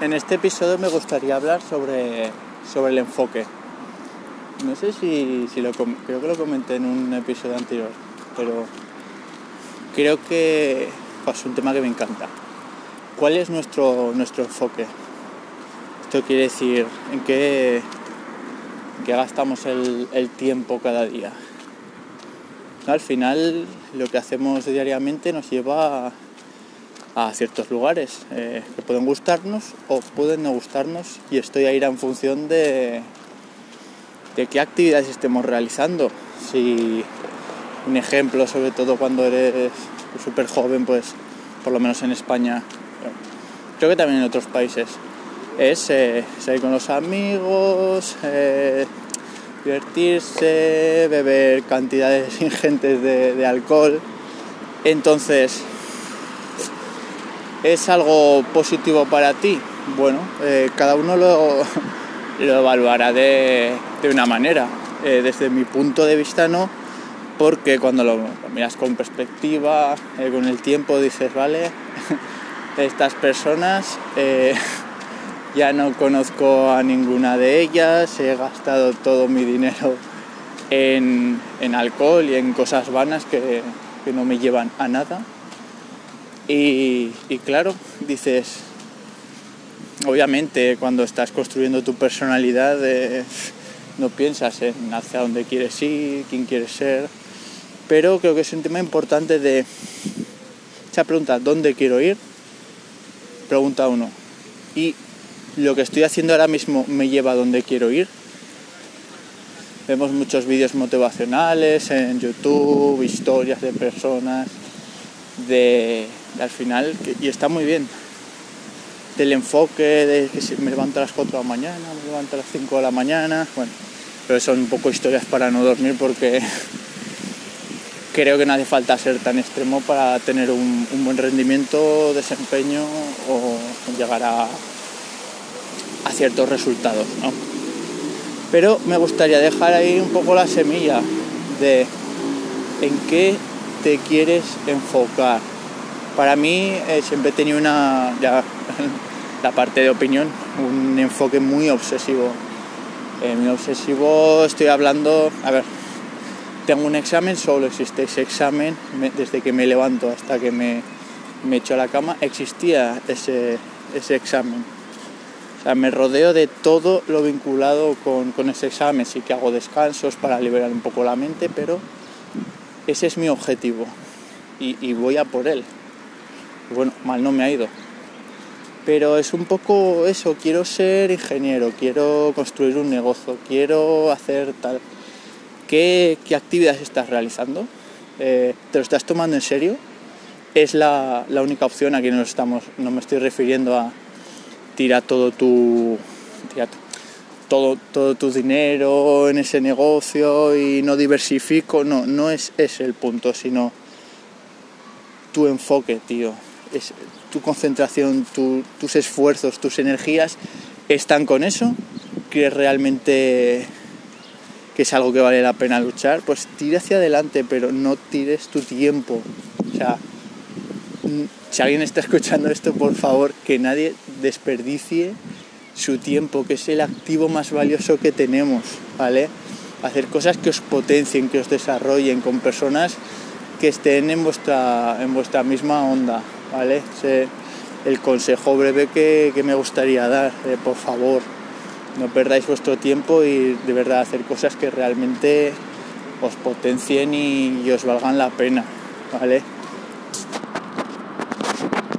En este episodio me gustaría hablar sobre, sobre el enfoque. No sé si, lo creo que lo comenté en un episodio anterior, pero creo que es un tema que me encanta. ¿Cuál es nuestro, nuestro enfoque? Esto quiere decir en qué, gastamos el, tiempo cada día. Al final lo que hacemos diariamente nos lleva a a ciertos lugares eh, que pueden gustarnos o pueden no gustarnos y esto ya irá en función de, de qué actividades estemos realizando. Si un ejemplo, sobre todo cuando eres súper joven, pues por lo menos en España, creo que también en otros países, es eh, salir con los amigos, eh, divertirse, beber cantidades ingentes de, de alcohol. Entonces, ¿Es algo positivo para ti? Bueno, eh, cada uno lo, evaluará de, una manera. Eh, desde mi punto de vista no, porque cuando lo, miras con perspectiva, eh, con el tiempo dices, vale, estas personas ya no conozco a ninguna de ellas, he gastado todo mi dinero en, alcohol y en cosas vanas que no me llevan a nada y, claro, dices, obviamente cuando estás construyendo tu personalidad eh, no piensas en hacia dónde quieres ir, quién quieres ser, pero creo que es un tema importante de esa pregunta, ¿dónde quiero ir? Pregunta uno. ¿Y lo que estoy haciendo ahora mismo me lleva a dónde quiero ir? Vemos muchos vídeos motivacionales en YouTube, historias de personas, de al final, y está muy bien, del enfoque de que si me levanto a las 4 de la mañana, me levanto a las 5 de la mañana, bueno, pero son un poco historias para no dormir porque creo que no hace falta ser tan extremo para tener un, buen rendimiento, desempeño o llegar a, a ciertos resultados, ¿no? Pero me gustaría dejar ahí un poco la semilla de en qué te quieres enfocar, para mí eh, siempre he tenido una, ya la parte de opinión, un enfoque muy obsesivo. Eh, muy obsesivo, estoy hablando, a ver, tengo un examen, solo existe ese examen, desde que me levanto hasta que me, echo a la cama, existía ese, ese examen. O sea, me rodeo de todo lo vinculado con, ese examen. Sí que hago descansos para liberar un poco la mente, pero ese es mi objetivo y, y voy a por él mal no me ha ido. Pero es un poco eso, quiero ser ingeniero, quiero construir un negocio, quiero hacer tal. ¿Qué, actividades estás realizando? Eh, ¿Te lo estás tomando en serio? Es la, única opción, aquí no, estamos, no me estoy refiriendo a tirar todo tu, todo, todo tu dinero en ese negocio y no diversifico, no, no es ese el punto, sino tu enfoque, tío tu concentración, tus esfuerzos, tus energías están con eso, crees realmente que es algo que vale la pena luchar, pues tire hacia adelante, pero no tires tu tiempo. O sea, si alguien está escuchando esto, por favor, que nadie desperdicie su tiempo, que es el activo más valioso que tenemos, ¿vale? Hacer cosas que os potencien, que os desarrollen con personas que estén en vuestra, en vuestra misma onda, ¿vale? el consejo breve que, me gustaría dar, eh, por favor, no perdáis vuestro tiempo y de verdad hacer cosas que realmente os potencien y, os valgan la pena, ¿vale?